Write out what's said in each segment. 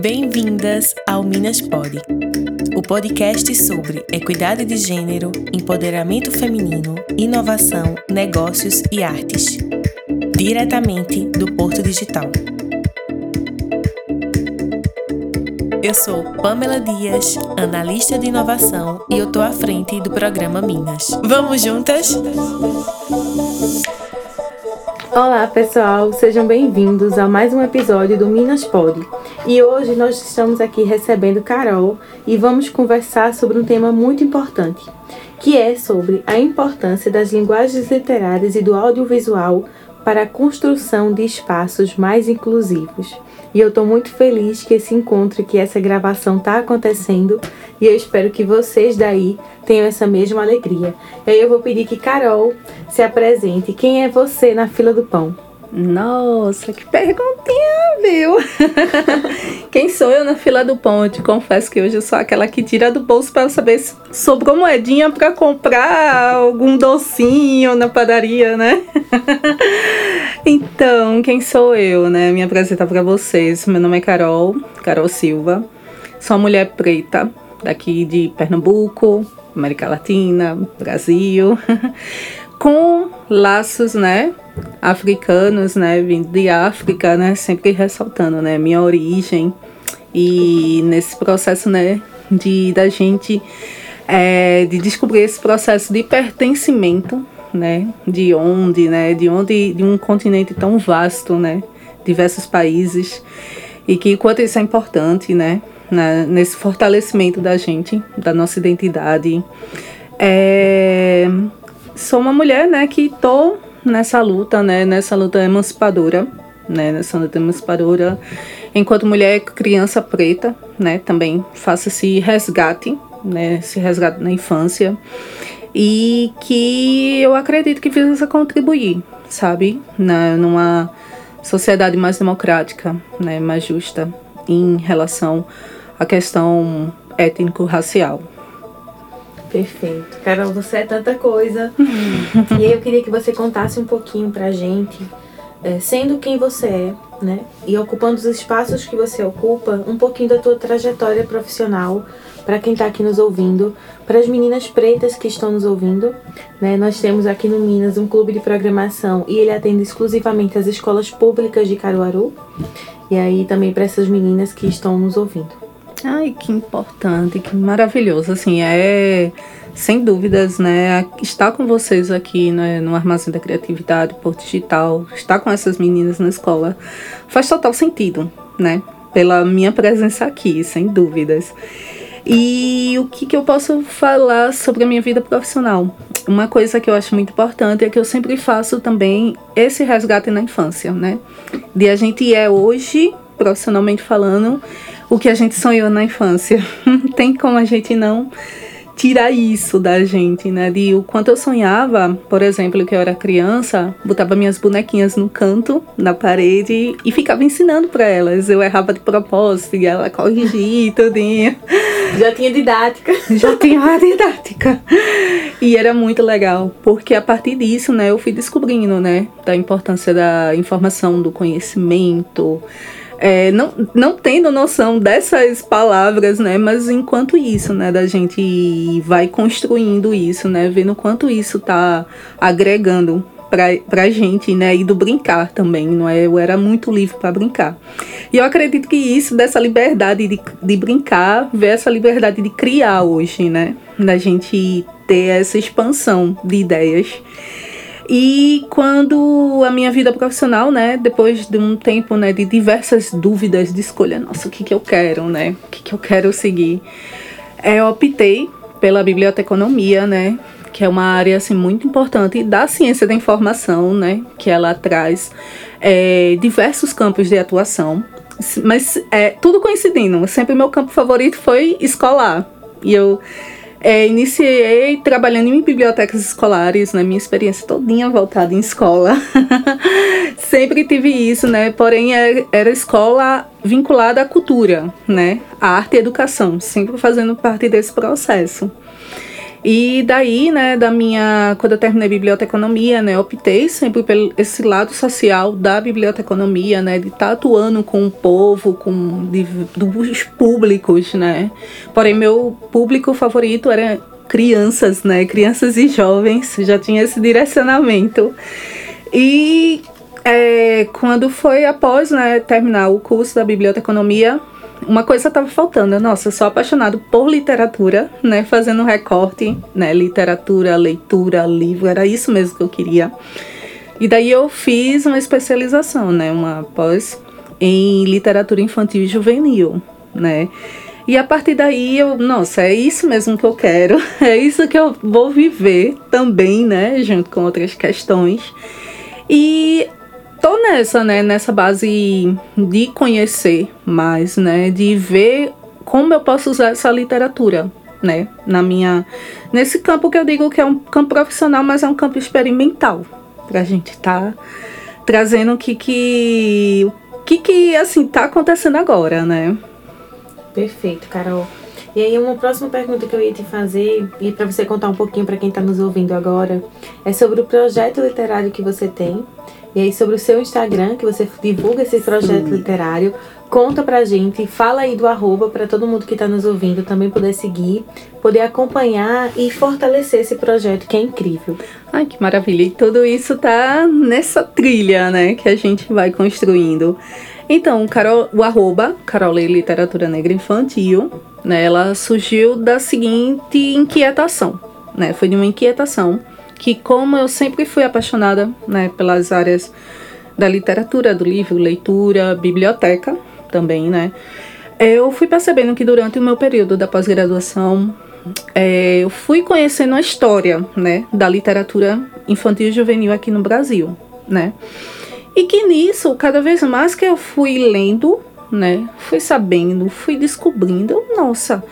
Bem-vindas ao Minas Pod, o podcast sobre equidade de gênero, empoderamento feminino, inovação, negócios e artes, diretamente do Porto Digital. Eu sou Pamela Dias, analista de inovação, e eu tô à frente do programa Minas. Vamos juntas? Olá pessoal, sejam bem-vindos a mais um episódio do Minas Pod. E hoje nós estamos aqui recebendo Carol e vamos conversar sobre um tema muito importante, que é sobre a importância das linguagens literárias e do audiovisual para a construção de espaços mais inclusivos. E eu estou muito feliz que esse encontro, que essa gravação está acontecendo e eu espero que vocês daí tenham essa mesma alegria. E aí eu vou pedir que Carol se apresente. Quem é você na fila do pão? Nossa, que perguntinha, viu? Quem sou eu na fila do pão? Eu te confesso que hoje eu sou aquela que tira do bolso para saber se sobrou moedinha para comprar algum docinho na padaria, né? então, quem sou eu, né? Me apresentar para vocês. Meu nome é Carol, Carol Silva. Sou uma mulher preta daqui de Pernambuco, América Latina, Brasil, com laços, né, africanos, né, vindo de África, né, sempre ressaltando, né, minha origem e nesse processo, né, de da gente é, de descobrir esse processo de pertencimento, né, de onde, né, de onde, de um continente tão vasto, né, diversos países e que quanto isso é importante, né, na, nesse fortalecimento da gente, da nossa identidade. É, sou uma mulher, né, que tô nessa luta, né, nessa luta emancipadora, né, nessa luta emancipadora, enquanto mulher criança preta, né, também faço esse resgate, né, esse resgate na infância, e que eu acredito que precisa contribuir, sabe, na, numa sociedade mais democrática, né, mais justa em relação à questão étnico-racial. Perfeito. Carol, você é tanta coisa. e aí eu queria que você contasse um pouquinho pra gente, é, sendo quem você é, né? E ocupando os espaços que você ocupa, um pouquinho da tua trajetória profissional para quem está aqui nos ouvindo, para as meninas pretas que estão nos ouvindo. Né? Nós temos aqui no Minas um clube de programação e ele atende exclusivamente as escolas públicas de Caruaru. E aí também para essas meninas que estão nos ouvindo. Ai, que importante, que maravilhoso. Assim, é sem dúvidas, né? Estar com vocês aqui né, no Armazém da Criatividade, por Digital, estar com essas meninas na escola, faz total sentido, né? Pela minha presença aqui, sem dúvidas. E o que, que eu posso falar sobre a minha vida profissional? Uma coisa que eu acho muito importante é que eu sempre faço também esse resgate na infância, né? De a gente é hoje, profissionalmente falando, o que a gente sonhou na infância. Tem como a gente não tirar isso da gente, né? De o quanto eu sonhava, por exemplo, que eu era criança, botava minhas bonequinhas no canto, na parede e ficava ensinando para elas. Eu errava de propósito e ela corrigia tudinho. Já tinha didática. Já tinha a didática. E era muito legal, porque a partir disso, né, eu fui descobrindo, né, da importância da informação, do conhecimento, é, não, não tendo noção dessas palavras, né? Mas enquanto isso, né? Da gente vai construindo isso, né? Vendo quanto isso tá agregando pra, pra gente, né? E do brincar também, não é? Eu era muito livre para brincar. E eu acredito que isso, dessa liberdade de, de brincar, vê essa liberdade de criar hoje, né? Da gente ter essa expansão de ideias. E quando a minha vida profissional, né, depois de um tempo, né, de diversas dúvidas de escolha, nossa, o que que eu quero, né, o que que eu quero seguir, é, eu optei pela biblioteconomia, né, que é uma área assim muito importante da ciência da informação, né, que ela traz é, diversos campos de atuação, mas é tudo coincidindo. Sempre meu campo favorito foi escolar. E eu é, iniciei trabalhando em bibliotecas escolares, né, minha experiência todinha voltada em escola. Sempre tive isso, né? Porém, é, era escola vinculada à cultura, né? A arte e educação, sempre fazendo parte desse processo. E daí, né, da minha, quando eu terminei biblioteconomia, né, optei sempre pelo esse lado social da biblioteconomia, né, de estar tá atuando com o povo, com de, dos públicos, né. Porém, meu público favorito era crianças, né, crianças e jovens, já tinha esse direcionamento. E é, quando foi após né, terminar o curso da biblioteconomia, uma coisa estava faltando. Nossa, eu sou apaixonado por literatura, né? Fazendo um recorte, né? Literatura, leitura, livro, era isso mesmo que eu queria. E daí eu fiz uma especialização, né? Uma pós em literatura infantil e juvenil, né? E a partir daí eu, nossa, é isso mesmo que eu quero, é isso que eu vou viver também, né? Junto com outras questões. E tô nessa, né, nessa base de conhecer mais, né, de ver como eu posso usar essa literatura, né, na minha nesse campo que eu digo que é um campo profissional, mas é um campo experimental, pra gente tá trazendo o que que o que que assim tá acontecendo agora, né? Perfeito, Carol. E aí uma próxima pergunta que eu ia te fazer e para você contar um pouquinho para quem está nos ouvindo agora é sobre o projeto literário que você tem e aí, sobre o seu Instagram, que você divulga esse projeto Sim. literário, conta pra gente, fala aí do arroba para todo mundo que está nos ouvindo também poder seguir, poder acompanhar e fortalecer esse projeto que é incrível. Ai, que maravilha! E tudo isso tá nessa trilha, né, que a gente vai construindo. Então, Carol, o arroba Carole Literatura Negra Infantil, né, ela surgiu da seguinte inquietação, né, foi de uma inquietação que como eu sempre fui apaixonada né, pelas áreas da literatura, do livro, leitura, biblioteca também, né? Eu fui percebendo que durante o meu período da pós-graduação é, eu fui conhecendo a história, né, da literatura infantil e juvenil aqui no Brasil, né? E que nisso, cada vez mais que eu fui lendo, né, fui sabendo, fui descobrindo, nossa,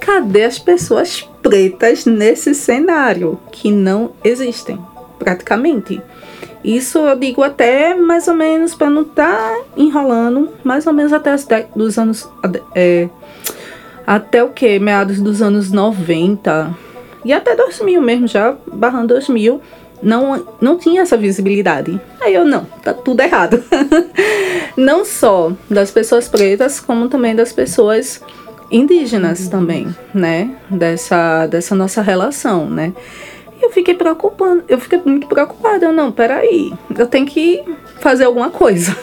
cadê as pessoas pretas nesse cenário que não existem, praticamente. Isso eu digo até mais ou menos para não estar tá enrolando, mais ou menos até as dos anos é, até o que meados dos anos 90 e até 2000 mesmo já barrando 2000 não não tinha essa visibilidade. Aí eu não, tá tudo errado. não só das pessoas pretas como também das pessoas indígenas também, né? Dessa, dessa nossa relação, né? E eu fiquei preocupando, eu fiquei muito preocupada. Não, peraí, eu tenho que fazer alguma coisa.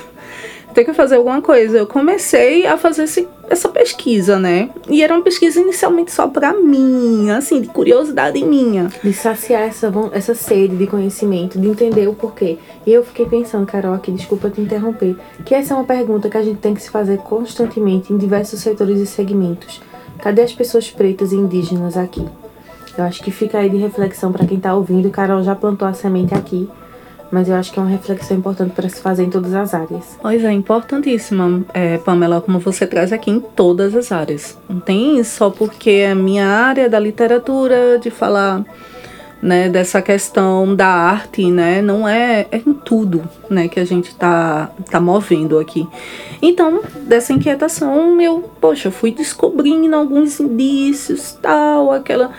Tenho que fazer alguma coisa. Eu comecei a fazer esse, essa pesquisa, né? E era uma pesquisa inicialmente só para mim, assim, de curiosidade minha. De saciar essa, essa sede de conhecimento, de entender o porquê. E eu fiquei pensando, Carol, aqui, desculpa te interromper, que essa é uma pergunta que a gente tem que se fazer constantemente em diversos setores e segmentos. Cadê as pessoas pretas e indígenas aqui? Eu acho que fica aí de reflexão para quem tá ouvindo. Carol já plantou a semente aqui mas eu acho que é uma reflexão importante para se fazer em todas as áreas. Pois é, importantíssima, é, Pamela, como você traz aqui em todas as áreas. Não tem só porque é a minha área da literatura, de falar né, dessa questão da arte, né, não é, é em tudo, né, que a gente tá, tá movendo aqui. Então, dessa inquietação, eu, poxa, fui descobrindo alguns indícios, tal, aquela...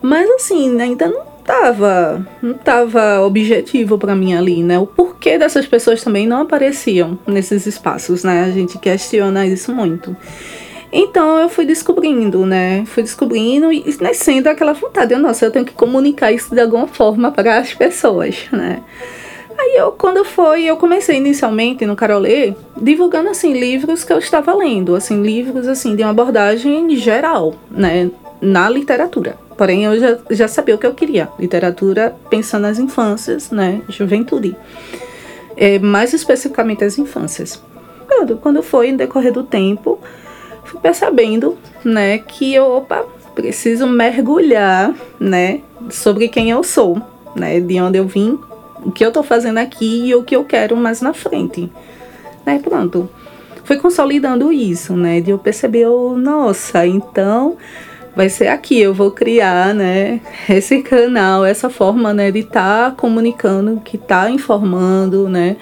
Mas assim, ainda não tava, não tava objetivo para mim ali, né? O porquê dessas pessoas também não apareciam nesses espaços, né? A gente questiona isso muito. Então eu fui descobrindo, né? Fui descobrindo e nascendo aquela vontade, eu, nossa, eu tenho que comunicar isso de alguma forma para as pessoas, né? Aí eu, quando foi, eu comecei inicialmente no Carolê, divulgando assim livros que eu estava lendo, assim livros assim de uma abordagem geral, né, na literatura. Porém, eu já, já sabia o que eu queria. Literatura pensando nas infâncias, né? Juventude. É, mais especificamente as infâncias. Quando, quando foi, no decorrer do tempo, fui percebendo, né, que eu, opa, preciso mergulhar, né, sobre quem eu sou, né, de onde eu vim, o que eu tô fazendo aqui e o que eu quero mais na frente. Né, pronto. Fui consolidando isso, né, de eu perceber, oh, nossa, então vai ser aqui. Eu vou criar, né, esse canal, essa forma, né, de estar tá comunicando, que tá informando, né,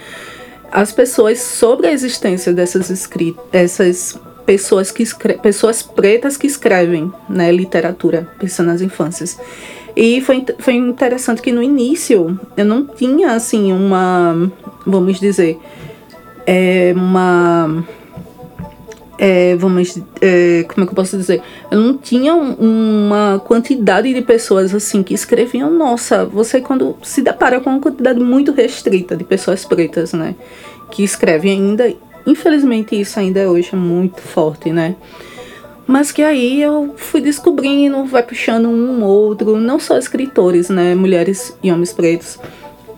as pessoas sobre a existência dessas escritas, essas pessoas que pessoas pretas que escrevem, né, literatura, pensando nas infâncias. E foi, foi interessante que no início eu não tinha, assim, uma, vamos dizer, é, uma é, vamos, é, como é que eu posso dizer? Eu não tinha uma quantidade de pessoas assim que escreviam. Nossa, você quando se depara com uma quantidade muito restrita de pessoas pretas, né? Que escrevem ainda. Infelizmente, isso ainda é hoje é muito forte, né? Mas que aí eu fui descobrindo, vai puxando um outro, não só escritores, né? Mulheres e homens pretos,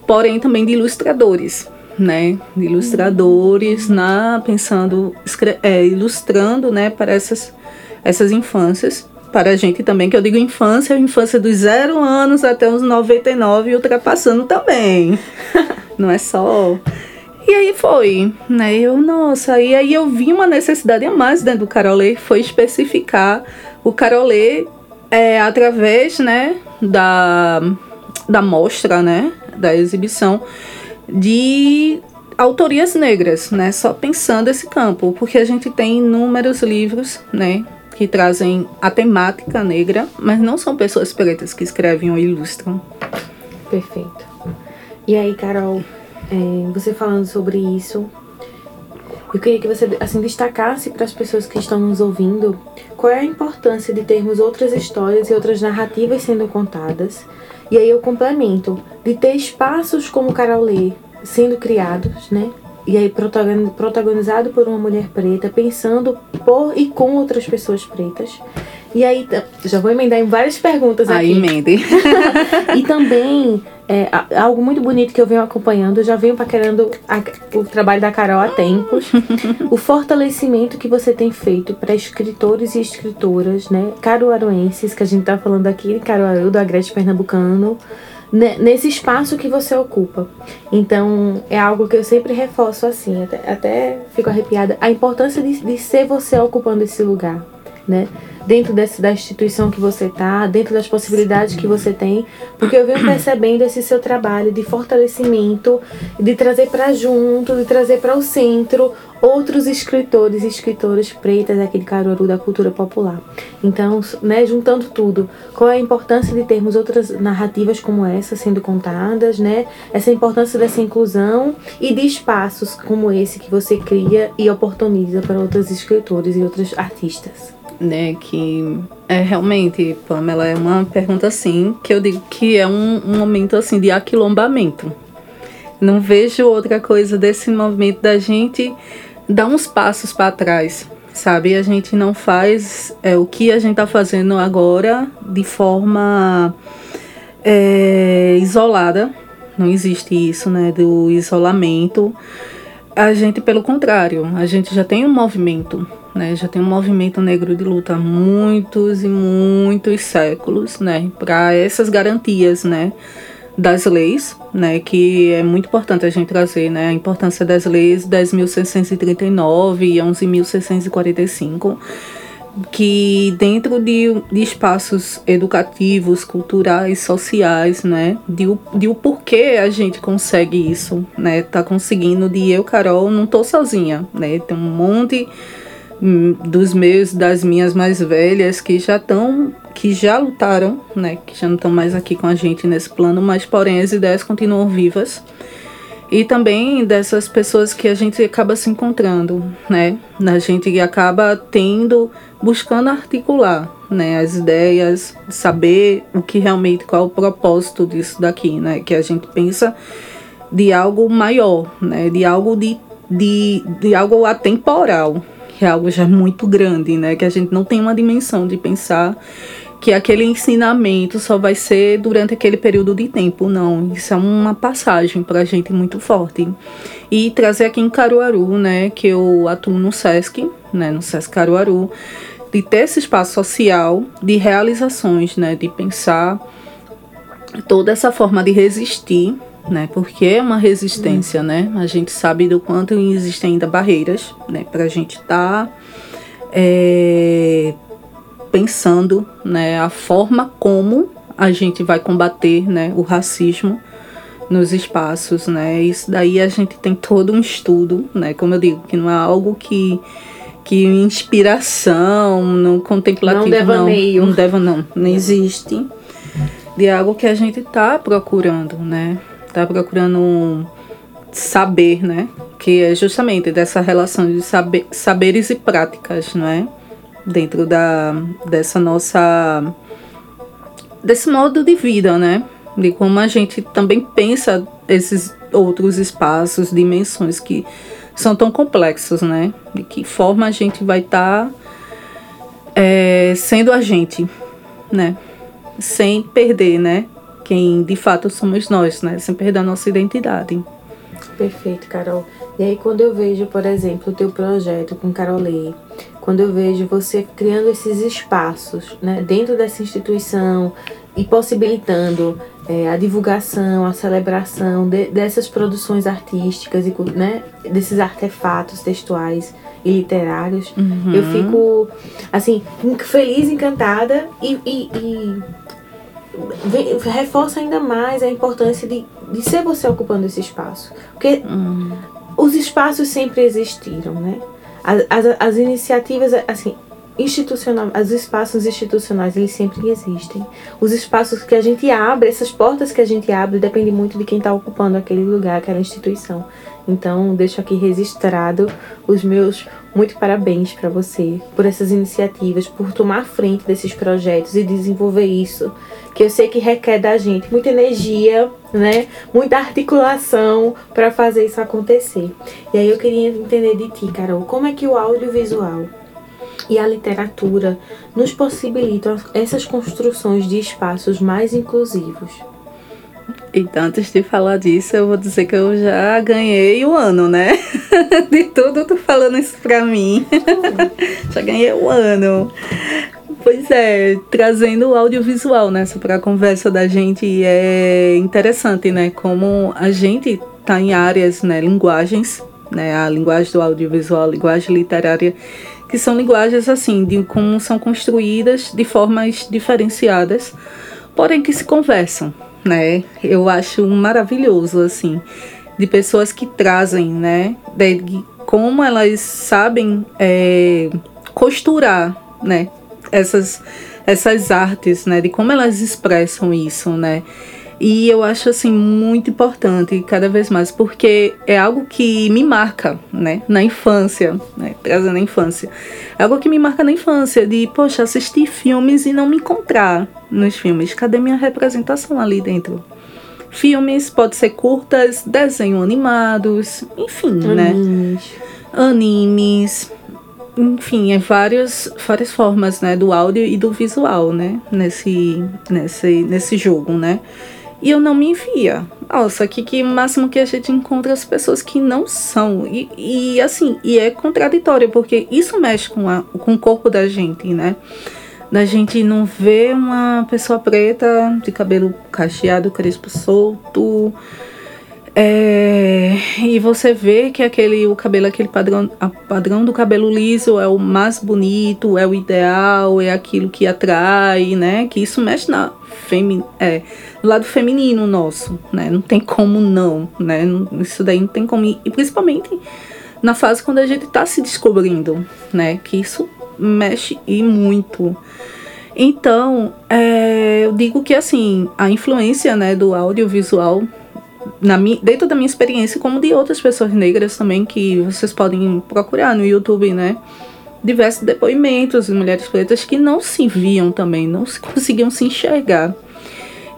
porém também de ilustradores né, ilustradores na pensando é, ilustrando, né, para essas essas infâncias para a gente também, que eu digo infância, a infância dos zero anos até os 99 e ultrapassando também. Não é só. E aí foi, né? Eu, nossa, e aí eu vi uma necessidade a mais dentro do Carolê, foi especificar o Carolê é, através, né, da, da mostra, né, da exibição, de autorias negras, né? Só pensando esse campo, porque a gente tem inúmeros livros, né? Que trazem a temática negra, mas não são pessoas pretas que escrevem ou ilustram. Perfeito. E aí, Carol, é, você falando sobre isso, eu queria que você assim destacasse para as pessoas que estão nos ouvindo qual é a importância de termos outras histórias e outras narrativas sendo contadas. E aí eu complemento de ter espaços como Carol Lê, sendo criados, né? E aí protagonizado por uma mulher preta, pensando por e com outras pessoas pretas. E aí, já vou emendar em várias perguntas aqui. Aí, emende. e também, é, algo muito bonito que eu venho acompanhando, eu já venho paquerando a, o trabalho da Carol há tempos. o fortalecimento que você tem feito para escritores e escritoras, né? Caruaruenses, que a gente tá falando aqui, Caruaru, do Agreste Pernambucano nesse espaço que você ocupa. Então, é algo que eu sempre reforço assim, até, até fico arrepiada, a importância de, de ser você ocupando esse lugar, né? Dentro desse, da instituição que você está, dentro das possibilidades que você tem, porque eu venho percebendo esse seu trabalho de fortalecimento, de trazer para junto, de trazer para o centro outros escritores e escritoras pretas aqui de Caruaru da cultura popular. Então, né, juntando tudo, qual é a importância de termos outras narrativas como essa sendo contadas, né? Essa importância dessa inclusão e de espaços como esse que você cria e oportuniza para outros escritores e outros artistas. Né, que é realmente, Pamela, é uma pergunta assim, que eu digo que é um, um momento assim de aquilombamento. Não vejo outra coisa desse movimento da gente dar uns passos para trás, sabe? A gente não faz é, o que a gente está fazendo agora de forma é, isolada. Não existe isso, né? Do isolamento. A gente, pelo contrário, a gente já tem um movimento, né? Já tem um movimento negro de luta há muitos e muitos séculos, né? Para essas garantias, né? das leis, né, que é muito importante a gente trazer, né, a importância das leis 10.639 e 11.645, que dentro de, de espaços educativos, culturais, sociais, né, de, de o porquê a gente consegue isso, né, tá conseguindo de eu, Carol, não tô sozinha, né, tem um monte dos meus, das minhas mais velhas que já estão que já lutaram, né, que já não estão mais aqui com a gente nesse plano, mas porém as ideias continuam vivas. E também dessas pessoas que a gente acaba se encontrando, né? A gente acaba tendo, buscando articular, né, as ideias, saber o que realmente qual o propósito disso daqui, né? Que a gente pensa de algo maior, né? De algo de, de, de algo atemporal, que é algo já muito grande, né? Que a gente não tem uma dimensão de pensar que aquele ensinamento só vai ser durante aquele período de tempo, não. Isso é uma passagem para a gente muito forte. E trazer aqui em Caruaru, né, que eu atuo no SESC, né, no SESC Caruaru, de ter esse espaço social de realizações, né, de pensar toda essa forma de resistir, né, porque é uma resistência, né, a gente sabe do quanto existem ainda barreiras, né, para a gente estar tá, é, pensando né, a forma como a gente vai combater né, o racismo nos espaços, né? Isso daí a gente tem todo um estudo, né? Como eu digo, que não é algo que que inspiração, no contemplativo não devaneio. não, não deva não, não existe. de algo que a gente está procurando, né? Está procurando saber, né? Que é justamente dessa relação de saber, saberes e práticas, não é? Dentro da, dessa nossa. desse modo de vida, né? De como a gente também pensa esses outros espaços, dimensões que são tão complexos, né? De que forma a gente vai estar tá, é, sendo a gente, né? Sem perder, né? Quem de fato somos nós, né? Sem perder a nossa identidade. Perfeito, Carol. E aí quando eu vejo, por exemplo, o teu projeto com Carolei, quando eu vejo você criando esses espaços né, dentro dessa instituição e possibilitando é, a divulgação, a celebração de, dessas produções artísticas e né, desses artefatos textuais e literários, uhum. eu fico assim feliz, encantada e, e, e reforça ainda mais a importância de, de ser você ocupando esse espaço. Porque hum. os espaços sempre existiram, né? As, as, as, iniciativas, assim, institucional, os espaços institucionais, eles sempre existem. Os espaços que a gente abre, essas portas que a gente abre, depende muito de quem está ocupando aquele lugar, aquela instituição. Então, deixo aqui registrado os meus muito parabéns para você por essas iniciativas, por tomar frente desses projetos e desenvolver isso, que eu sei que requer da gente muita energia, né? Muita articulação para fazer isso acontecer. E aí eu queria entender de ti, Carol, como é que o audiovisual e a literatura nos possibilitam essas construções de espaços mais inclusivos? Então, antes de falar disso, eu vou dizer que eu já ganhei o ano, né? De tudo, tô falando isso pra mim. já ganhei o ano. Pois é, trazendo o audiovisual nessa né, para a conversa da gente é interessante, né? Como a gente tá em áreas, né, linguagens, né, a linguagem do audiovisual, a linguagem literária, que são linguagens assim, de como são construídas de formas diferenciadas, porém que se conversam, né? Eu acho maravilhoso, assim, de pessoas que trazem, né? De como elas sabem é, costurar, né? Essas, essas artes, né? De como elas expressam isso, né? E eu acho assim muito importante cada vez mais, porque é algo que me marca, né, na infância, né, trazendo a infância. É algo que me marca na infância, de, poxa, assistir filmes e não me encontrar nos filmes. Cadê minha representação ali dentro? Filmes, pode ser curtas, desenhos animados, enfim, né? Animes. Animes. Enfim, é várias, várias formas, né, do áudio e do visual, né, nesse, nesse, nesse jogo, né e eu não me via. Nossa, aqui que máximo que a gente encontra as pessoas que não são. E, e assim, e é contraditório, porque isso mexe com, a, com o corpo da gente, né? Da gente não ver uma pessoa preta de cabelo cacheado, crespo solto, é, e você vê que aquele o cabelo, aquele padrão, a padrão do cabelo liso é o mais bonito, é o ideal, é aquilo que atrai, né? Que isso mexe na femi, é, no lado feminino nosso, né? Não tem como não, né? Isso daí não tem como e principalmente na fase quando a gente está se descobrindo, né? Que isso mexe e muito. Então, é, eu digo que assim, a influência né, do audiovisual na minha, dentro da minha experiência, como de outras pessoas negras também, que vocês podem procurar no YouTube, né? Diversos depoimentos de mulheres pretas que não se viam também, não se conseguiam se enxergar.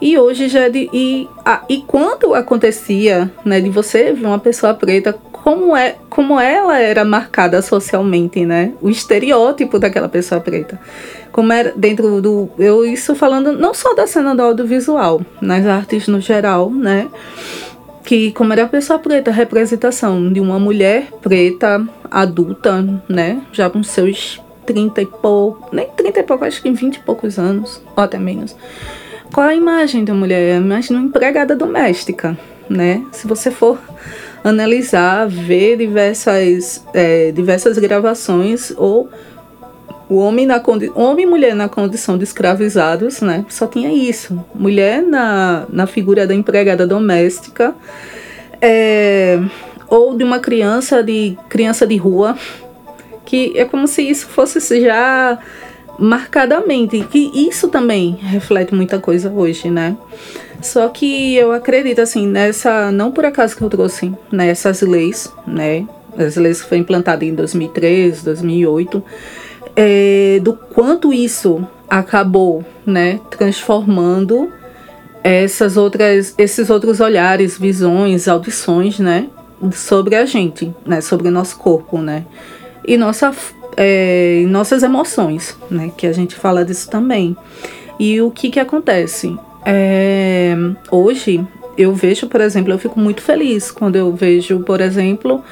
E hoje já de, e, a, e quando acontecia, né, de você ver uma pessoa preta, como é, como ela era marcada socialmente, né? O estereótipo daquela pessoa preta. Como era dentro do, eu isso falando não só da cena do audiovisual, nas artes no geral, né? Que como era a pessoa preta, a representação de uma mulher preta, adulta, né, já com seus 30 e pouco, nem 30 e pouco, acho que em 20 e poucos anos, ou até menos. Qual a imagem da mulher? A imagem de uma empregada doméstica, né? Se você for analisar, ver diversas, é, diversas gravações ou o homem, na homem e mulher na condição de escravizados, né? Só tinha isso. Mulher na, na figura da empregada doméstica, é, ou de uma criança de criança de rua, que é como se isso fosse já marcadamente, que isso também reflete muita coisa hoje, né? Só que eu acredito assim nessa, não por acaso que eu trouxe nessas né, leis, né? As leis que foram implantadas em 2003, 2008, é, do quanto isso acabou, né, transformando essas outras, esses outros olhares, visões, audições, né, sobre a gente, né, sobre o nosso corpo, né, e nossa, é, nossas emoções, né, que a gente fala disso também. E o que que acontece? É, hoje eu vejo, por exemplo, eu fico muito feliz quando eu vejo, por exemplo,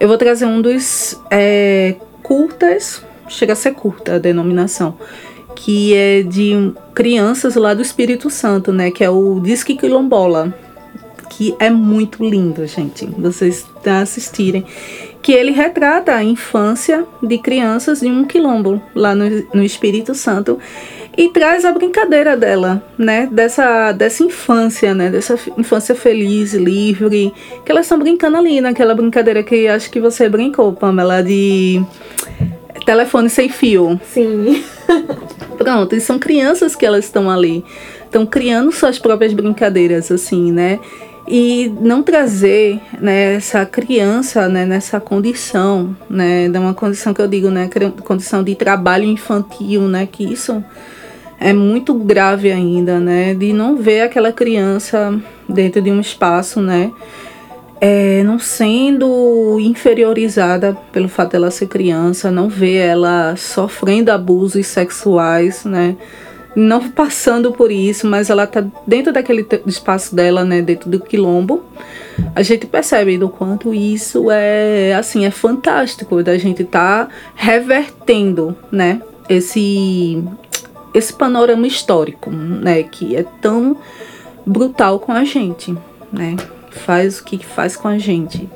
eu vou trazer um dos é, curtas, chega a ser curta a denominação, que é de crianças lá do Espírito Santo, né? Que é o Disque Quilombola, que é muito lindo, gente. Vocês assistirem. Que ele retrata a infância de crianças de um quilombo lá no, no Espírito Santo e traz a brincadeira dela, né? Dessa, dessa infância, né? Dessa infância feliz, livre, que elas estão brincando ali naquela brincadeira que acho que você brincou, Pamela, de telefone sem fio. Sim. Pronto, e são crianças que elas estão ali, estão criando suas próprias brincadeiras, assim, né? e não trazer né, essa criança né, nessa condição, né, de uma condição que eu digo, né, condição de trabalho infantil, né, que isso é muito grave ainda, né? De não ver aquela criança dentro de um espaço, né? É, não sendo inferiorizada pelo fato dela ser criança, não ver ela sofrendo abusos sexuais, né? Não passando por isso, mas ela tá dentro daquele espaço dela, né? Dentro do quilombo. A gente percebe do quanto isso é, assim, é fantástico da gente tá revertendo, né? Esse esse panorama histórico, né, que é tão brutal com a gente, né? Faz o que faz com a gente.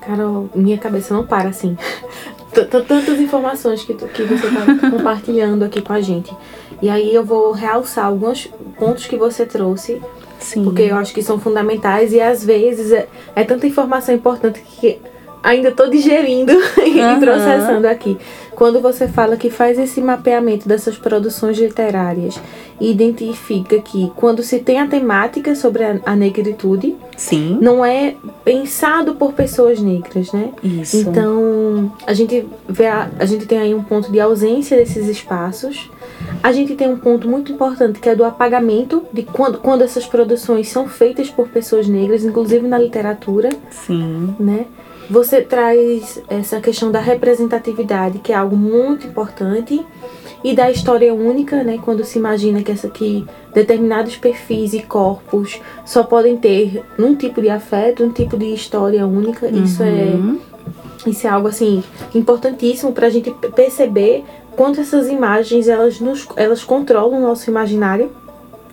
Carol, minha cabeça não para assim. Tantas informações que, que você está compartilhando aqui com a gente. E aí eu vou realçar alguns pontos que você trouxe. Sim. Porque eu acho que são fundamentais e às vezes é, é tanta informação importante que ainda estou digerindo uhum. e processando aqui. Quando você fala que faz esse mapeamento dessas produções literárias e identifica que quando se tem a temática sobre a, a negritude, Sim. não é pensado por pessoas negras, né? Isso. Então, a gente vê a, a gente tem aí um ponto de ausência desses espaços. A gente tem um ponto muito importante que é do apagamento de quando, quando essas produções são feitas por pessoas negras, inclusive na literatura. Sim. Né? Você traz essa questão da representatividade, que é algo muito importante, e da história única, né? Quando se imagina que essa que determinados perfis e corpos só podem ter um tipo de afeto, um tipo de história única. Uhum. Isso é isso é algo assim importantíssimo para a gente perceber quanto essas imagens elas nos elas controlam o nosso imaginário.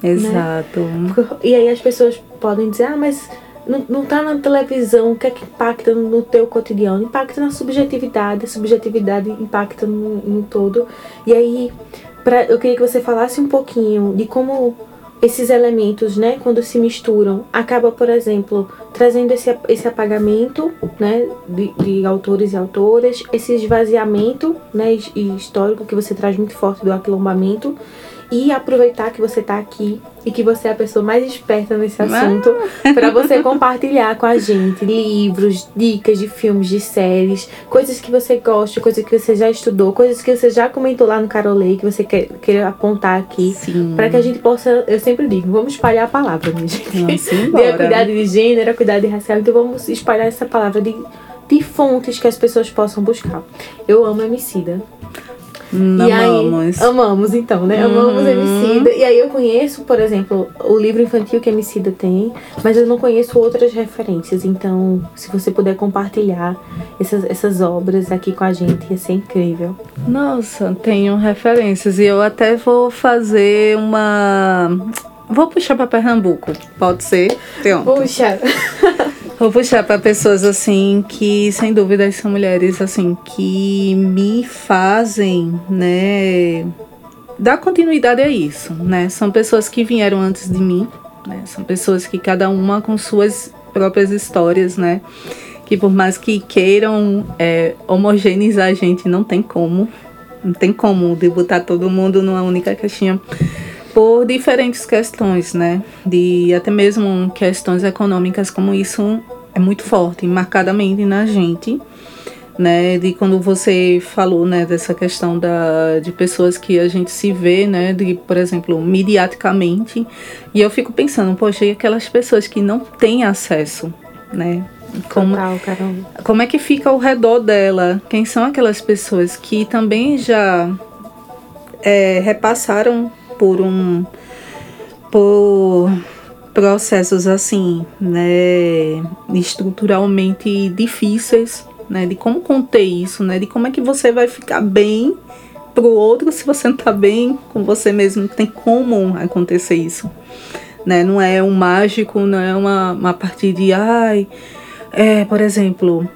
Né? Exato. Né? E aí as pessoas podem dizer, ah, mas não, não tá na televisão, o que é que impacta no teu cotidiano? Impacta na subjetividade, a subjetividade impacta no, no todo. E aí, pra, eu queria que você falasse um pouquinho de como esses elementos, né, quando se misturam, acaba, por exemplo, trazendo esse, esse apagamento, né, de, de autores e autoras, esse esvaziamento, né, histórico que você traz muito forte do aquilombamento, e aproveitar que você está aqui e que você é a pessoa mais esperta nesse assunto para você compartilhar com a gente livros, dicas de filmes, de séries, coisas que você gosta, coisas que você já estudou, coisas que você já comentou lá no Carolei que você quer, quer apontar aqui para que a gente possa, eu sempre digo, vamos espalhar a palavra, minha gente. Nossa, de cuidado de gênero, cuidado de racial, então vamos espalhar essa palavra de de fontes que as pessoas possam buscar. Eu amo Emicida. Hum, e amamos. Aí, amamos, então, né? Uhum. Amamos Emicida. E aí eu conheço, por exemplo, o livro infantil que Emicida tem, mas eu não conheço outras referências. Então, se você puder compartilhar essas, essas obras aqui com a gente, ia ser incrível. Nossa, tenho referências. E eu até vou fazer uma. Vou puxar para Pernambuco, pode ser? Puxa! Vou puxar para pessoas assim que, sem dúvida, são mulheres assim que me fazem, né, dar continuidade a isso, né? São pessoas que vieram antes de mim, né? São pessoas que cada uma com suas próprias histórias, né? Que por mais que queiram é, homogeneizar a gente, não tem como, Não tem como debutar todo mundo numa única caixinha por diferentes questões, né? De até mesmo questões econômicas, como isso é muito forte, marcadamente na gente, né? De quando você falou, né, dessa questão da, de pessoas que a gente se vê, né, de, por exemplo, mediaticamente, e eu fico pensando, poxa, e aquelas pessoas que não têm acesso, né? Como, Total, como é que fica ao redor dela? Quem são aquelas pessoas que também já é, repassaram por um por processos assim, né, estruturalmente difíceis, né, de como conter isso, né, de como é que você vai ficar bem pro outro se você não tá bem com você mesmo, tem como acontecer isso, né, não é um mágico, não é uma, uma partir de, ai, é, por exemplo,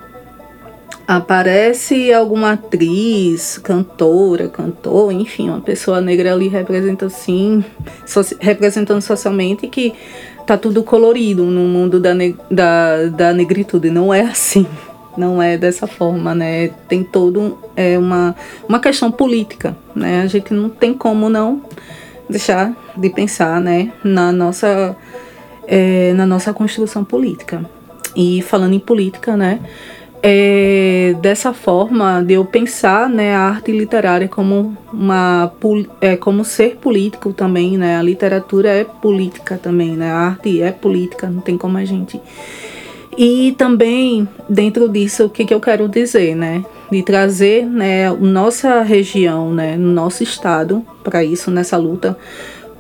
aparece alguma atriz, cantora, cantor, enfim, uma pessoa negra ali representa assim, so, representando socialmente que tá tudo colorido no mundo da, da, da negritude. Não é assim. Não é dessa forma, né? Tem todo é uma, uma questão política, né? A gente não tem como não deixar de pensar, né, na nossa é, na nossa construção política. E falando em política, né, é, dessa forma de eu pensar né, a arte literária como uma é, como ser político também né a literatura é política também né a arte é política não tem como a gente. E também dentro disso o que, que eu quero dizer né de trazer né nossa região né nosso estado para isso nessa luta.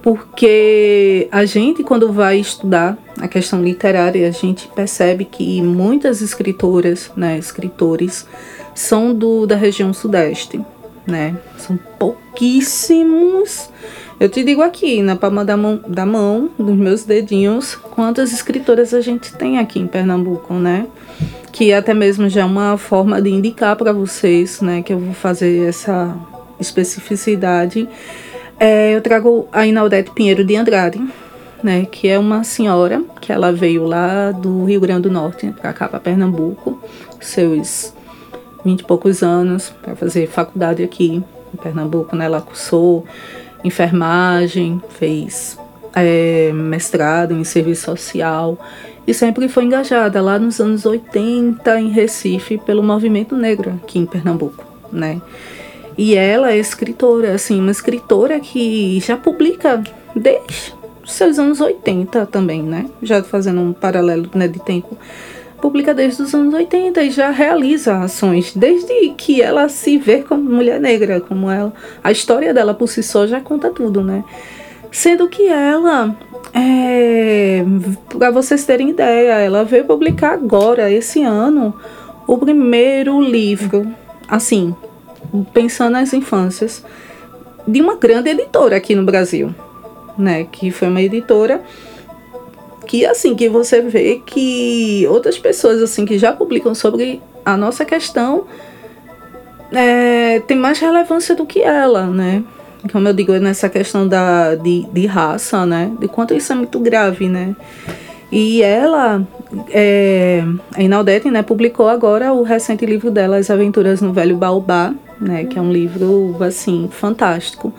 Porque a gente, quando vai estudar a questão literária, a gente percebe que muitas escritoras, né, escritores, são do, da região sudeste, né? São pouquíssimos. Eu te digo aqui, na palma da mão, da mão, dos meus dedinhos, quantas escritoras a gente tem aqui em Pernambuco, né? Que até mesmo já é uma forma de indicar para vocês, né, que eu vou fazer essa especificidade é, eu trago a Inaudete Pinheiro de Andrade, né, que é uma senhora que ela veio lá do Rio Grande do Norte para cá, para Pernambuco, seus vinte e poucos anos, para fazer faculdade aqui em Pernambuco. Né, ela cursou enfermagem, fez é, mestrado em serviço social e sempre foi engajada lá nos anos 80 em Recife pelo movimento negro aqui em Pernambuco, né? E ela é escritora, assim, uma escritora que já publica desde seus anos 80 também, né? Já fazendo um paralelo né, de tempo. Publica desde os anos 80 e já realiza ações, desde que ela se vê como mulher negra, como ela. A história dela por si só já conta tudo, né? Sendo que ela, é, para vocês terem ideia, ela veio publicar agora, esse ano, o primeiro livro, assim, pensando nas infâncias, de uma grande editora aqui no Brasil, né? Que foi uma editora que assim que você vê que outras pessoas assim que já publicam sobre a nossa questão é, tem mais relevância do que ela, né? Como eu digo, nessa questão da, de, de raça, né? De quanto isso é muito grave, né? E ela, é, a Inaldete, né, publicou agora o recente livro dela, As Aventuras no Velho Baobá, né, que é um livro assim fantástico,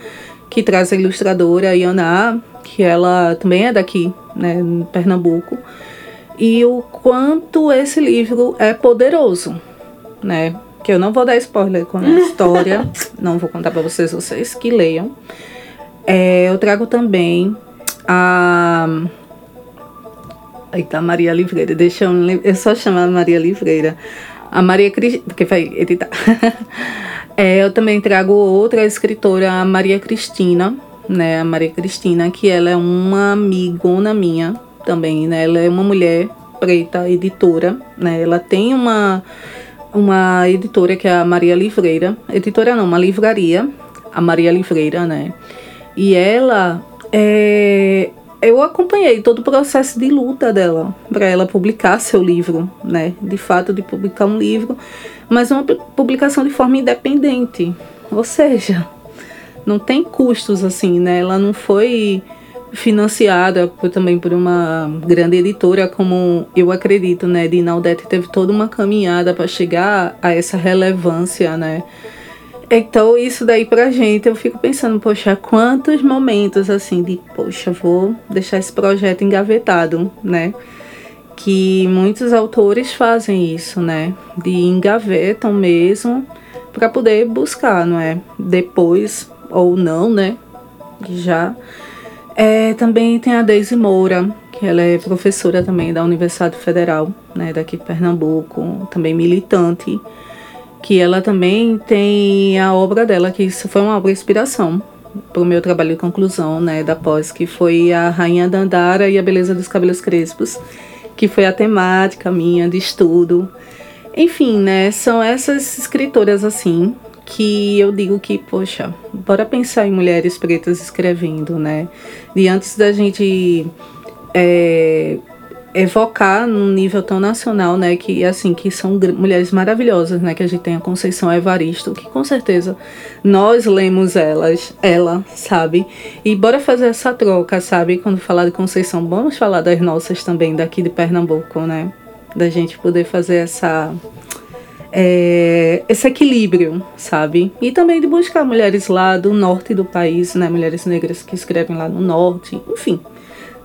que traz a ilustradora Yana, que ela também é daqui, né, em Pernambuco, e o quanto esse livro é poderoso, né? Que eu não vou dar spoiler com a história, não vou contar para vocês, vocês que leiam. É, eu trago também a Eita, Maria Livreira, deixa eu, eu só chamar Maria Livreira. A Maria Cristina, porque vai editar. É, eu também trago outra escritora, a Maria Cristina, né? A Maria Cristina, que ela é uma amigona minha também, né? Ela é uma mulher preta, editora, né? Ela tem uma, uma editora que é a Maria Livreira. Editora não, uma livraria, a Maria Livreira, né? E ela é, eu acompanhei todo o processo de luta dela para ela publicar seu livro, né? De fato, de publicar um livro mas uma publicação de forma independente. Ou seja, não tem custos assim, né? Ela não foi financiada por, também por uma grande editora, como eu acredito, né? De Inaudete teve toda uma caminhada para chegar a essa relevância, né? Então, isso daí pra gente, eu fico pensando, poxa, quantos momentos assim de, poxa, vou deixar esse projeto engavetado, né? Que muitos autores fazem isso, né? De engavetam mesmo para poder buscar, não é? Depois ou não, né? Já. É, também tem a Deise Moura, que ela é professora também da Universidade Federal, né, daqui de Pernambuco, também militante, que ela também tem a obra dela, que isso foi uma obra inspiração para o meu trabalho de conclusão, né, da pós, que foi a Rainha Dandara e a Beleza dos Cabelos Crespos, que foi a temática minha de estudo. Enfim, né, são essas escritoras assim que eu digo que, poxa, bora pensar em mulheres pretas escrevendo, né? E antes da gente é, evocar num nível tão nacional, né, que assim, que são mulheres maravilhosas, né, que a gente tem a Conceição Evaristo, que com certeza nós lemos elas, ela, sabe? E bora fazer essa troca, sabe? Quando falar de Conceição, vamos falar das nossas também daqui de Pernambuco, né? Da gente poder fazer essa é, esse equilíbrio, sabe? E também de buscar mulheres lá do norte do país, né? Mulheres negras que escrevem lá no norte, enfim,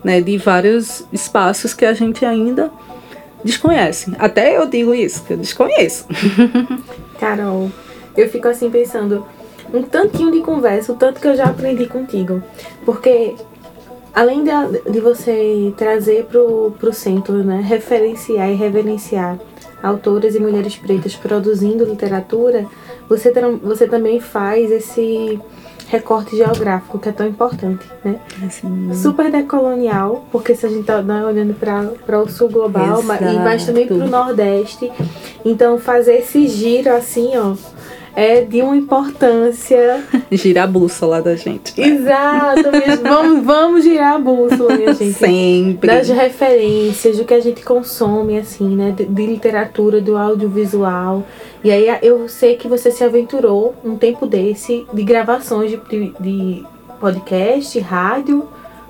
né? De vários espaços que a gente ainda desconhece. Até eu digo isso, que eu desconheço. Carol, eu fico assim pensando, um tantinho de conversa, o tanto que eu já aprendi contigo. Porque além de, de você trazer pro, pro centro, né? Referenciar e reverenciar autoras e mulheres pretas produzindo literatura, você, você também faz esse recorte geográfico que é tão importante, né? Assim, Super decolonial, porque se a gente tá né, olhando para o sul global, mas, mas também para o nordeste, então fazer esse giro assim, ó, é de uma importância. Girar a bússola da gente. Né? Exato, vamos, vamos girar a bússola, minha gente. Sempre. Das referências, do que a gente consome, assim, né? De, de literatura, do audiovisual. E aí eu sei que você se aventurou um tempo desse de gravações de, de podcast, rádio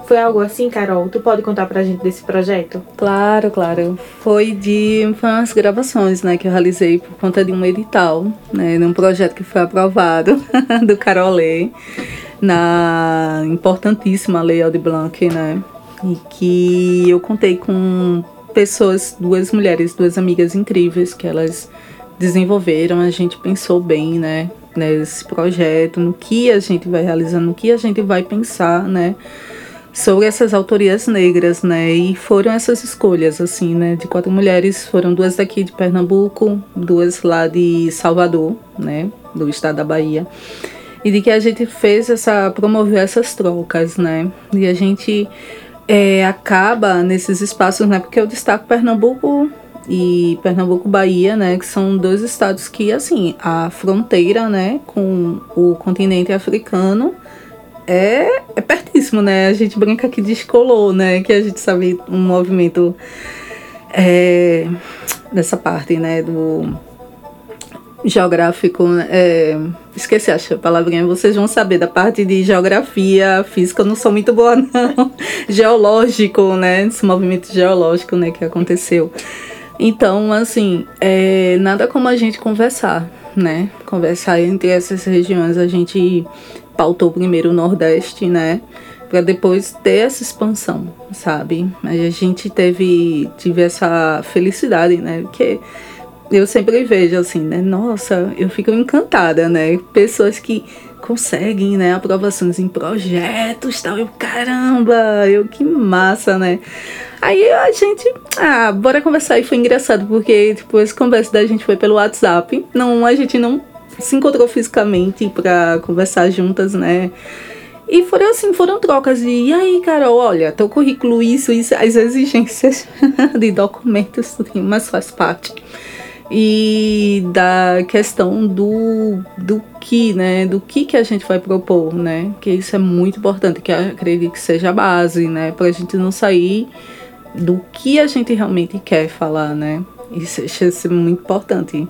foi algo assim, Carol? Tu pode contar pra gente desse projeto? Claro, claro. Foi de umas gravações, né, que eu realizei por conta de um edital, né, num projeto que foi aprovado do Carolê na importantíssima Lei Aldir Blanc, né? E que eu contei com pessoas, duas mulheres, duas amigas incríveis que elas desenvolveram, a gente pensou bem, né, nesse projeto, no que a gente vai realizar, no que a gente vai pensar, né? Sobre essas autorias negras, né? E foram essas escolhas, assim, né? De quatro mulheres, foram duas daqui de Pernambuco, duas lá de Salvador, né? Do estado da Bahia. E de que a gente fez essa, promoveu essas trocas, né? E a gente é, acaba nesses espaços, né? Porque eu destaco Pernambuco e Pernambuco, Bahia, né? Que são dois estados que, assim, a fronteira, né? Com o continente africano é, é pertíssimo, né? A gente brinca que descolou, né? Que a gente sabe um movimento é, dessa parte, né? Do geográfico, é, esqueci a palavrinha, vocês vão saber da parte de geografia física, eu não sou muito boa não, geológico, né, esse movimento geológico, né, que aconteceu. Então, assim, é, nada como a gente conversar, né, conversar entre essas regiões, a gente pautou primeiro o Nordeste, né? Para depois ter essa expansão, sabe? Mas a gente teve, tive essa felicidade, né? Porque eu sempre vejo assim, né? Nossa, eu fico encantada, né? Pessoas que conseguem, né? Aprovações em projetos, tal. Eu, caramba, eu que massa, né? Aí a gente, ah, bora conversar. E foi engraçado, porque tipo, conversa da gente foi pelo WhatsApp. Não, a gente não se encontrou fisicamente para conversar juntas, né? E foram assim, foram trocas de, e aí, Carol, olha, teu currículo, isso, isso, as exigências de documentos, mas faz parte. E da questão do, do que, né, do que que a gente vai propor, né, que isso é muito importante, que acredito que seja a base, né, pra gente não sair do que a gente realmente quer falar, né, isso, isso é muito importante.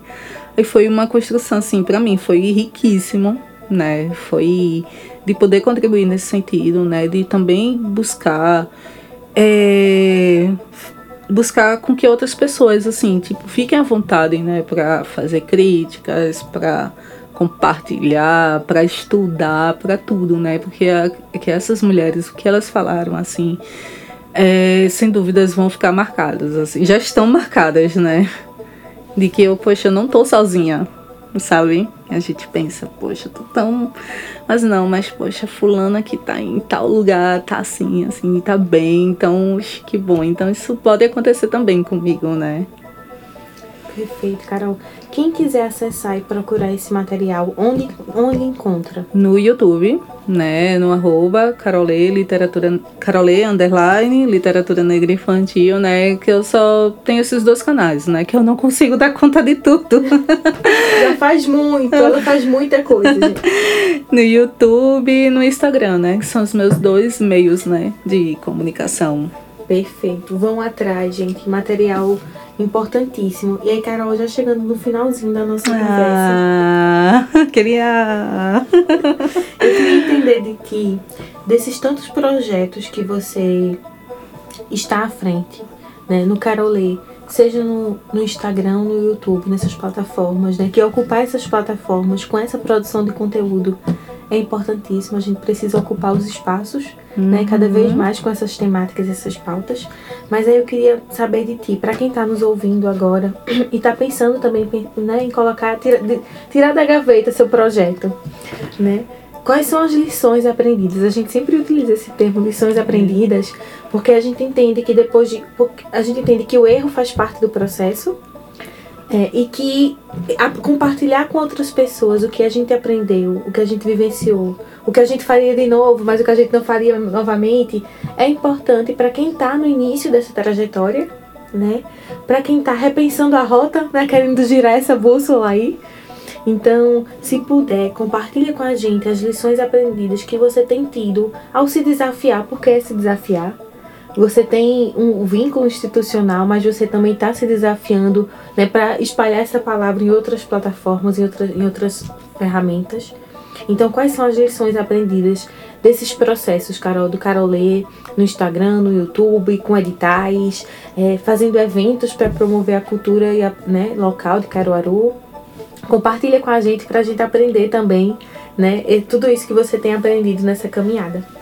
E foi uma construção, assim, para mim, foi riquíssimo, né? Foi de poder contribuir nesse sentido, né? De também buscar. É, buscar com que outras pessoas, assim, tipo, fiquem à vontade, né? Para fazer críticas, para compartilhar, para estudar, para tudo, né? Porque a, que essas mulheres, o que elas falaram, assim, é, sem dúvidas vão ficar marcadas, assim, já estão marcadas, né? De que eu, poxa, eu não tô sozinha, sabe? A gente pensa, poxa, tô tão. Mas não, mas poxa, fulana que tá em tal lugar, tá assim, assim, tá bem, então, que bom. Então isso pode acontecer também comigo, né? Perfeito, Carol. Quem quiser acessar e procurar esse material, onde, onde encontra? No YouTube, né? No arroba Carolê, literatura, Carolê, underline, literatura negra infantil, né? Que eu só tenho esses dois canais, né? Que eu não consigo dar conta de tudo. Já faz muito, ela faz muita coisa, gente. No YouTube e no Instagram, né? Que são os meus dois meios, né? De comunicação. Perfeito. Vão atrás, gente. Material importantíssimo. E aí, Carol, já chegando no finalzinho da nossa ah, conversa. Queria. Eu queria entender de ti, desses tantos projetos que você está à frente, né, no Carolê, seja no, no Instagram, no YouTube, nessas plataformas, né, que ocupar essas plataformas com essa produção de conteúdo é importantíssimo. A gente precisa ocupar os espaços, uhum. né? Cada vez uhum. mais com essas temáticas, essas pautas. Mas aí eu queria saber de ti, para quem está nos ouvindo agora e está pensando também né, em colocar, tira, de, tirar da gaveta seu projeto, né? Quais são as lições aprendidas? A gente sempre utiliza esse termo lições aprendidas, porque a gente entende que depois de. A gente entende que o erro faz parte do processo, é, e que a, compartilhar com outras pessoas o que a gente aprendeu, o que a gente vivenciou, o que a gente faria de novo, mas o que a gente não faria novamente, é importante para quem está no início dessa trajetória, né? Para quem está repensando a rota, né? Querendo girar essa bússola aí. Então, se puder, compartilhe com a gente as lições aprendidas que você tem tido ao se desafiar, porque é se desafiar, você tem um vínculo institucional, mas você também está se desafiando né, para espalhar essa palavra em outras plataformas, em outras, em outras ferramentas. Então, quais são as lições aprendidas desses processos, Carol, do Carolê, no Instagram, no YouTube, com editais, é, fazendo eventos para promover a cultura e a, né, local de Caruaru? Compartilha com a gente para a gente aprender também, né, tudo isso que você tem aprendido nessa caminhada.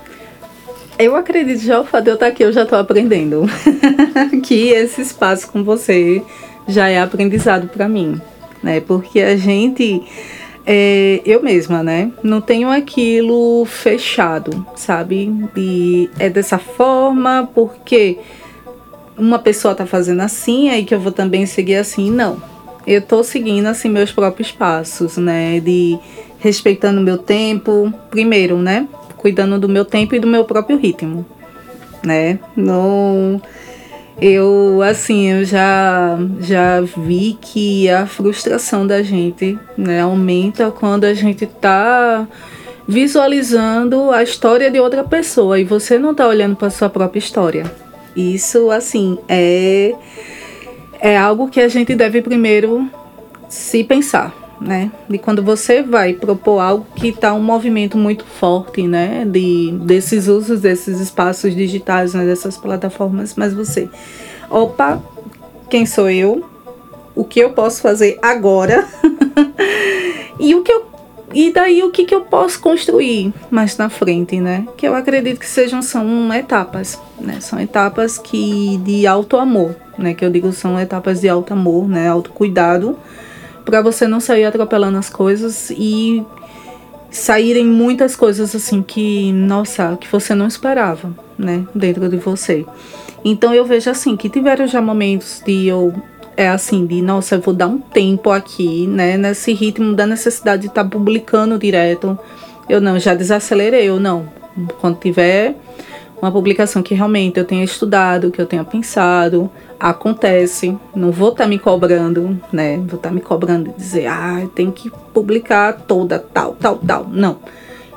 Eu acredito, já o fato de eu estar aqui, eu já estou aprendendo. que esse espaço com você já é aprendizado para mim, né? Porque a gente, é, eu mesma, né? Não tenho aquilo fechado, sabe? E é dessa forma porque uma pessoa tá fazendo assim, aí que eu vou também seguir assim. Não. Eu tô seguindo assim meus próprios passos, né? De respeitando meu tempo, primeiro, né? Cuidando do meu tempo e do meu próprio ritmo, né? Não eu assim, eu já já vi que a frustração da gente, né, aumenta quando a gente tá visualizando a história de outra pessoa e você não tá olhando para sua própria história. Isso assim é é algo que a gente deve primeiro se pensar, né? De quando você vai propor algo que está um movimento muito forte, né? De desses usos desses espaços digitais, né? Dessas plataformas, mas você, opa, quem sou eu? O que eu posso fazer agora? e o que eu e daí o que, que eu posso construir mais na frente, né? Que eu acredito que sejam são etapas, né? São etapas que de alto amor, né? Que eu digo são etapas de alto amor, né? Autocuidado cuidado para você não sair atropelando as coisas e saírem muitas coisas assim que, nossa, que você não esperava, né, dentro de você. Então eu vejo assim que tiveram já momentos de eu é assim, de nossa, eu vou dar um tempo aqui, né, nesse ritmo da necessidade de estar tá publicando direto. Eu não, já desacelerei, eu não. Quando tiver uma publicação que realmente eu tenha estudado, que eu tenha pensado, acontece, não vou estar tá me cobrando, né? Vou estar tá me cobrando e dizer, ah, tem que publicar toda, tal, tal, tal. Não.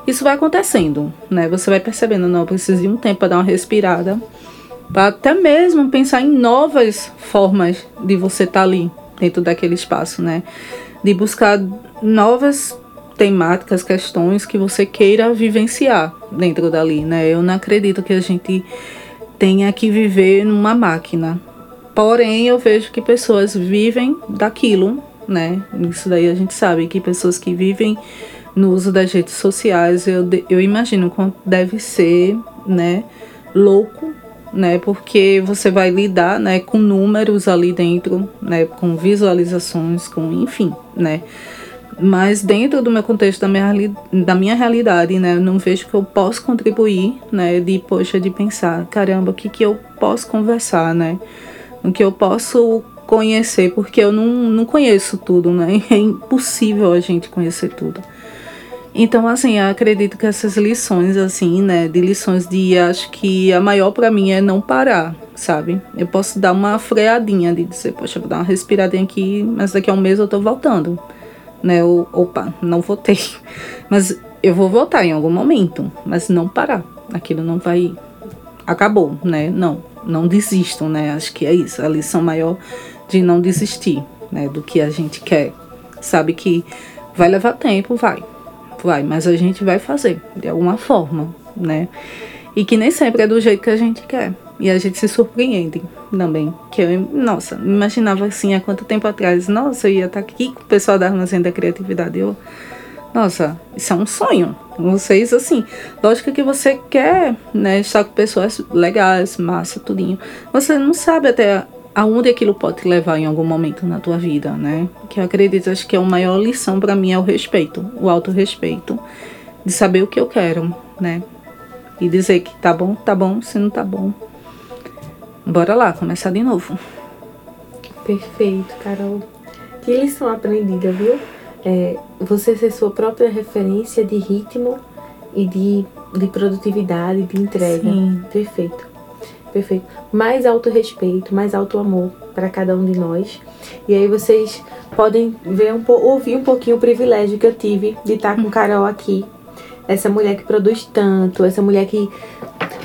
Isso vai acontecendo, né? Você vai percebendo, não, eu preciso de um tempo para dar uma respirada, para até mesmo pensar em novas formas de você estar tá ali dentro daquele espaço, né? De buscar novas temáticas, questões que você queira vivenciar dentro dali, né? Eu não acredito que a gente tenha que viver numa máquina, Porém, eu vejo que pessoas vivem daquilo, né? Isso daí a gente sabe que pessoas que vivem no uso das redes sociais, eu, eu imagino quanto deve ser, né, louco, né, porque você vai lidar, né, com números ali dentro, né, com visualizações, com, enfim, né, mas dentro do meu contexto, da minha, da minha realidade, né, eu não vejo que eu posso contribuir, né, de, poxa, de pensar, caramba, o que que eu posso conversar, né, o que eu posso conhecer, porque eu não, não conheço tudo, né, é impossível a gente conhecer tudo. Então, assim, acredito que essas lições, assim, né, de lições de, acho que a maior para mim é não parar, sabe? Eu posso dar uma freadinha de dizer, poxa, vou dar uma respiradinha aqui, mas daqui a um mês eu tô voltando, né? Eu, opa, não voltei. Mas eu vou voltar em algum momento, mas não parar. Aquilo não vai. Acabou, né? Não, não desistam, né? Acho que é isso, a lição maior de não desistir, né? Do que a gente quer. Sabe que vai levar tempo, vai vai, mas a gente vai fazer de alguma forma, né? E que nem sempre é do jeito que a gente quer. E a gente se surpreende também. Que eu, nossa, imaginava assim há quanto tempo atrás, nossa, eu ia estar aqui com o pessoal da Armazém da Criatividade. Eu, nossa, isso é um sonho. Vocês, assim, lógico que você quer, né, estar com pessoas legais, massa, tudinho. Você não sabe até aonde aquilo pode te levar em algum momento na tua vida, né? Que eu acredito, acho que é a maior lição para mim é o respeito, o autorrespeito, de saber o que eu quero, né? E dizer que tá bom, tá bom, se não tá bom, bora lá, começar de novo. Perfeito, Carol. Que lição aprendida, viu? É, você ser sua própria referência de ritmo e de, de produtividade, de entrega. Sim. Perfeito. Perfeito. Mais autorrespeito, mais auto amor para cada um de nós. E aí vocês podem ver um ouvir um pouquinho o privilégio que eu tive de estar com Carol aqui. Essa mulher que produz tanto, essa mulher que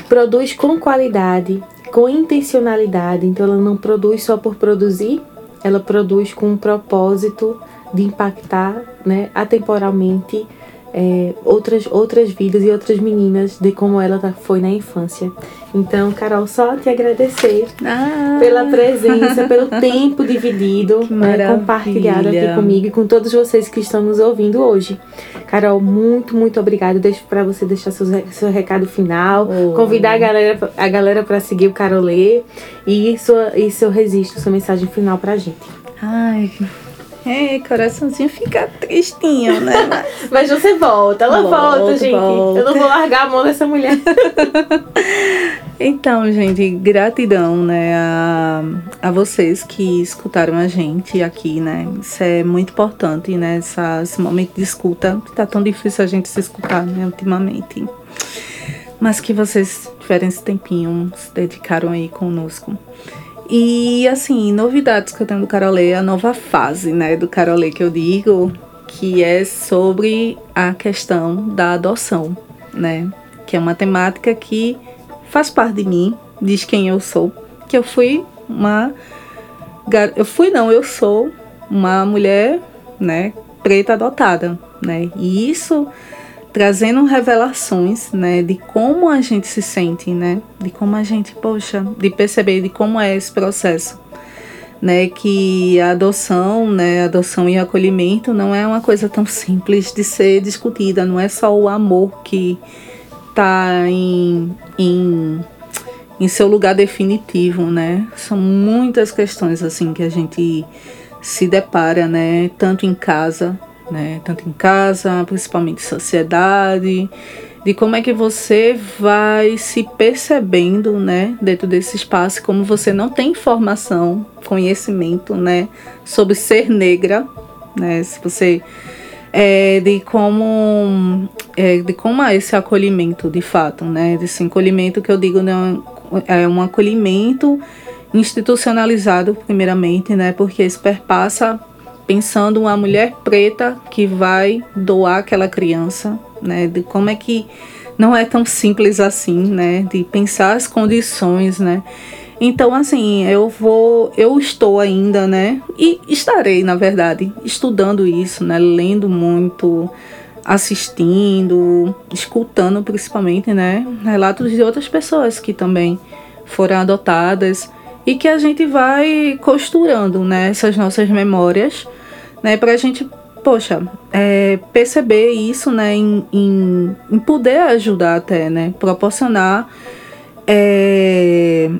produz com qualidade, com intencionalidade. Então ela não produz só por produzir, ela produz com um propósito de impactar, né, atemporalmente é, outras, outras vidas e outras meninas de como ela tá, foi na infância. Então, Carol, só te agradecer ah. pela presença, pelo tempo dividido, né, compartilhado aqui comigo e com todos vocês que estão nos ouvindo hoje. Carol, muito, muito obrigada. Deixo para você deixar seu, seu recado final, oh. convidar a galera, a galera para seguir o Carolê e, sua, e seu registro, sua mensagem final para a gente. Ai, é, coraçãozinho fica tristinho, né? Mas, Mas você volta, ela volta, volta gente. Volta. Eu não vou largar a mão dessa mulher. então, gente, gratidão, né, a, a vocês que escutaram a gente aqui, né? Isso é muito importante, né? Essa, esse momento de escuta, tá tão difícil a gente se escutar, né, ultimamente. Mas que vocês tiverem esse tempinho, se dedicaram aí conosco. E assim, novidades que eu tenho do Carolê, a nova fase, né, do Carolê que eu digo, que é sobre a questão da adoção, né? Que é uma temática que faz parte de mim, diz quem eu sou, que eu fui uma eu fui não, eu sou uma mulher, né, preta adotada, né? E isso trazendo revelações, né, de como a gente se sente, né, de como a gente, poxa, de perceber de como é esse processo, né, que a adoção, né, adoção e acolhimento não é uma coisa tão simples de ser discutida, não é só o amor que está em, em em seu lugar definitivo, né? São muitas questões assim que a gente se depara, né, tanto em casa né? Tanto em casa, principalmente sociedade, de como é que você vai se percebendo, né, dentro desse espaço, como você não tem informação, conhecimento, né, sobre ser negra, né? Se você é, de como é, de como é esse acolhimento de fato, né? Esse acolhimento que eu digo né, é um acolhimento institucionalizado primeiramente, né? Porque isso perpassa pensando uma mulher preta que vai doar aquela criança, né? De como é que não é tão simples assim, né? De pensar as condições, né? Então, assim, eu vou, eu estou ainda, né? E estarei, na verdade, estudando isso, né? Lendo muito, assistindo, escutando principalmente, né? Relatos de outras pessoas que também foram adotadas e que a gente vai costurando, né? Essas nossas memórias né, para a gente, poxa, é, perceber isso, né, em, em, em, poder ajudar até, né, proporcionar é,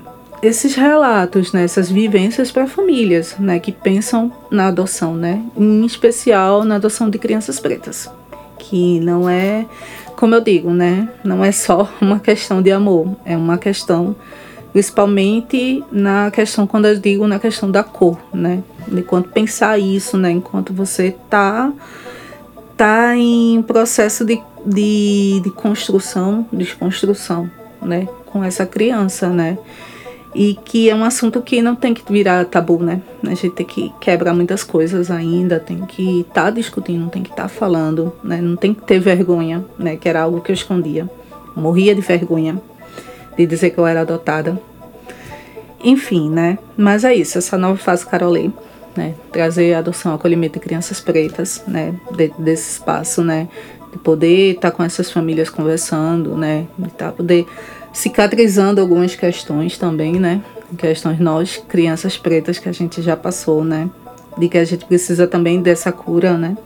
esses relatos, né, essas vivências para famílias, né, que pensam na adoção, né, em especial na adoção de crianças pretas, que não é, como eu digo, né, não é só uma questão de amor, é uma questão principalmente na questão quando eu digo na questão da cor, né, enquanto pensar isso, né, enquanto você tá tá em processo de, de, de construção, desconstrução, né, com essa criança, né, e que é um assunto que não tem que virar tabu, né? A gente tem que quebrar muitas coisas ainda, tem que estar tá discutindo, tem que estar tá falando, né? Não tem que ter vergonha, né? Que era algo que eu escondia. Morria de vergonha de dizer que eu era adotada. Enfim, né? Mas é isso, essa nova fase Carolê, né? Trazer a adoção, acolhimento de crianças pretas, né? De, desse espaço, né? De poder estar tá com essas famílias conversando, né? De tá, poder cicatrizando algumas questões também, né? Questões nós, crianças pretas, que a gente já passou, né? De que a gente precisa também dessa cura, né?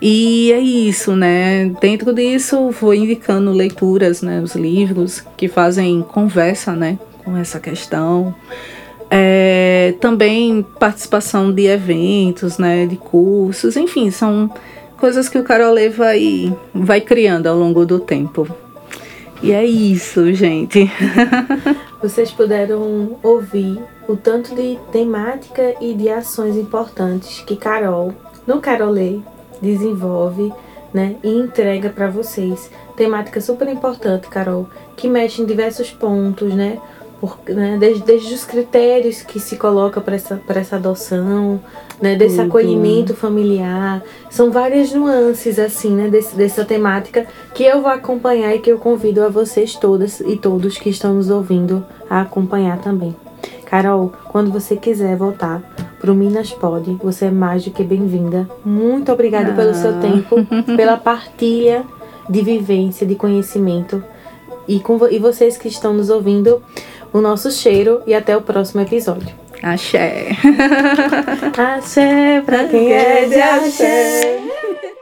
E é isso, né? Dentro disso, vou indicando leituras, né? Os livros que fazem conversa, né? Com essa questão. É, também participação de eventos, né? De cursos, enfim, são coisas que o Carole vai, vai criando ao longo do tempo. E é isso, gente. Vocês puderam ouvir o tanto de temática e de ações importantes que Carol, no Carolê, desenvolve né, e entrega para vocês. Temática super importante, Carol, que mexe em diversos pontos, né? por, né, desde, desde os critérios que se coloca para essa, essa adoção, né, desse uhum. acolhimento familiar. São várias nuances assim, né, desse, dessa temática que eu vou acompanhar e que eu convido a vocês todas e todos que estão nos ouvindo a acompanhar também. Carol, quando você quiser voltar para o Minas Pod, você é mais do que bem-vinda. Muito obrigada ah. pelo seu ah. tempo, pela partilha de vivência, de conhecimento. E, com, e vocês que estão nos ouvindo, o nosso cheiro e até o próximo episódio. Axé. axé pra quem é de axé.